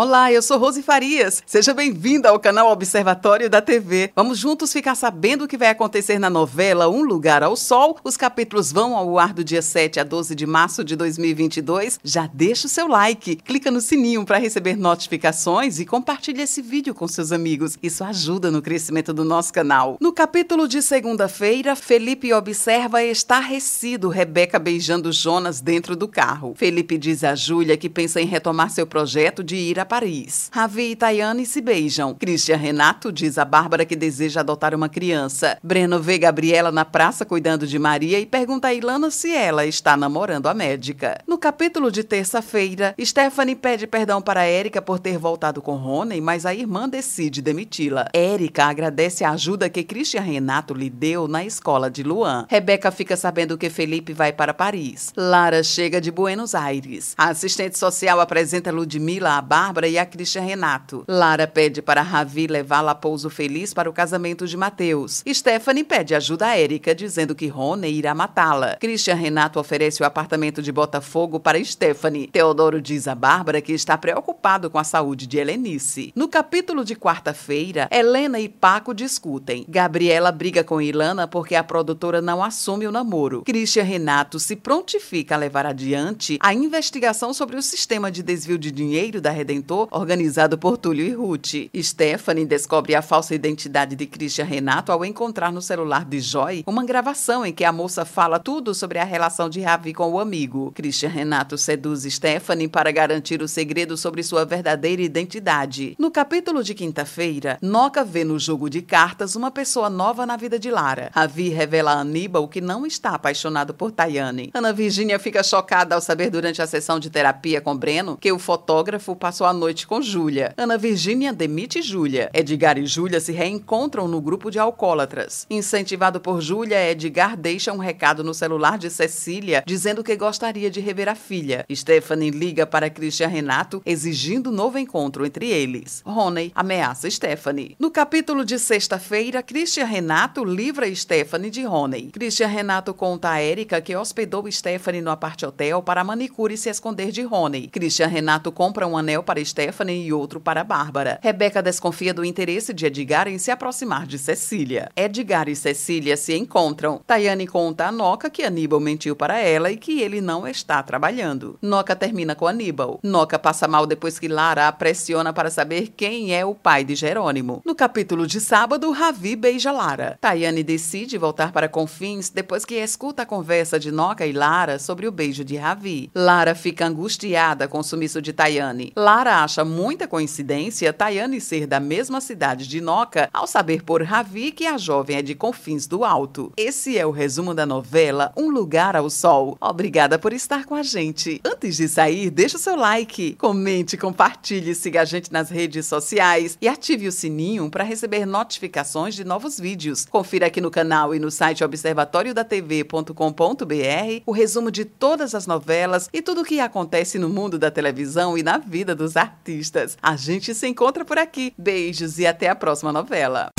Olá, eu sou Rose Farias. Seja bem-vinda ao canal Observatório da TV. Vamos juntos ficar sabendo o que vai acontecer na novela Um Lugar ao Sol. Os capítulos vão ao ar do dia 7 a 12 de março de 2022. Já deixa o seu like, clica no sininho para receber notificações e compartilhe esse vídeo com seus amigos. Isso ajuda no crescimento do nosso canal. No capítulo de segunda-feira, Felipe observa estarrecido Rebeca beijando Jonas dentro do carro. Felipe diz a Júlia que pensa em retomar seu projeto de ir a Paris. Ravi e Tayane se beijam. Christian Renato diz a Bárbara que deseja adotar uma criança. Breno vê Gabriela na praça cuidando de Maria e pergunta a Ilana se ela está namorando a médica. No capítulo de terça-feira, Stephanie pede perdão para Érica por ter voltado com Rony, mas a irmã decide demiti-la. Érica agradece a ajuda que Christian Renato lhe deu na escola de Luan. Rebeca fica sabendo que Felipe vai para Paris. Lara chega de Buenos Aires. A assistente social apresenta Ludmila a Bárbara Bárbara e a Christian Renato. Lara pede para Ravi levá-la a Pouso Feliz para o casamento de Mateus. Stephanie pede ajuda a Érica, dizendo que Rony irá matá-la. Christian Renato oferece o apartamento de Botafogo para Stephanie. Teodoro diz a Bárbara que está preocupado com a saúde de Helenice. No capítulo de quarta-feira, Helena e Paco discutem. Gabriela briga com Ilana porque a produtora não assume o namoro. Christian Renato se prontifica a levar adiante a investigação sobre o sistema de desvio de dinheiro da Redentor organizado por Túlio e Ruth. Stephanie descobre a falsa identidade de Christian Renato ao encontrar no celular de Joy uma gravação em que a moça fala tudo sobre a relação de Ravi com o amigo. Christian Renato seduz Stephanie para garantir o segredo sobre sua verdadeira identidade. No capítulo de quinta-feira, Noca vê no jogo de cartas uma pessoa nova na vida de Lara. Ravi revela a Aníbal que não está apaixonado por Tayane. Ana Virginia fica chocada ao saber durante a sessão de terapia com Breno que o fotógrafo passou a noite com Júlia. Ana Virgínia demite Júlia. Edgar e Júlia se reencontram no grupo de alcoólatras. Incentivado por Júlia, Edgar deixa um recado no celular de Cecília dizendo que gostaria de rever a filha. Stephanie liga para Christian Renato exigindo novo encontro entre eles. Rony ameaça Stephanie. No capítulo de sexta-feira, Christian Renato livra Stephanie de Rony. Christian Renato conta a Erika que hospedou Stephanie no apart hotel para manicure se esconder de Rony. Christian Renato compra um anel para Stephanie e outro para Bárbara. Rebeca desconfia do interesse de Edgar em se aproximar de Cecília. Edgar e Cecília se encontram. Tayane conta a Noca que Aníbal mentiu para ela e que ele não está trabalhando. Noca termina com Aníbal. Noca passa mal depois que Lara a pressiona para saber quem é o pai de Jerônimo. No capítulo de sábado, Ravi beija Lara. Tayane decide voltar para Confins depois que escuta a conversa de Noca e Lara sobre o beijo de Ravi. Lara fica angustiada com o sumiço de Tayane. Lara acha muita coincidência Tayane ser da mesma cidade de Noca ao saber por Ravi que a jovem é de Confins do Alto. Esse é o resumo da novela Um Lugar ao Sol. Obrigada por estar com a gente. Antes de sair, deixa o seu like, comente, compartilhe, siga a gente nas redes sociais e ative o sininho para receber notificações de novos vídeos. Confira aqui no canal e no site observatoriodatv.com.br o resumo de todas as novelas e tudo o que acontece no mundo da televisão e na vida dos artistas. A gente se encontra por aqui. Beijos e até a próxima novela.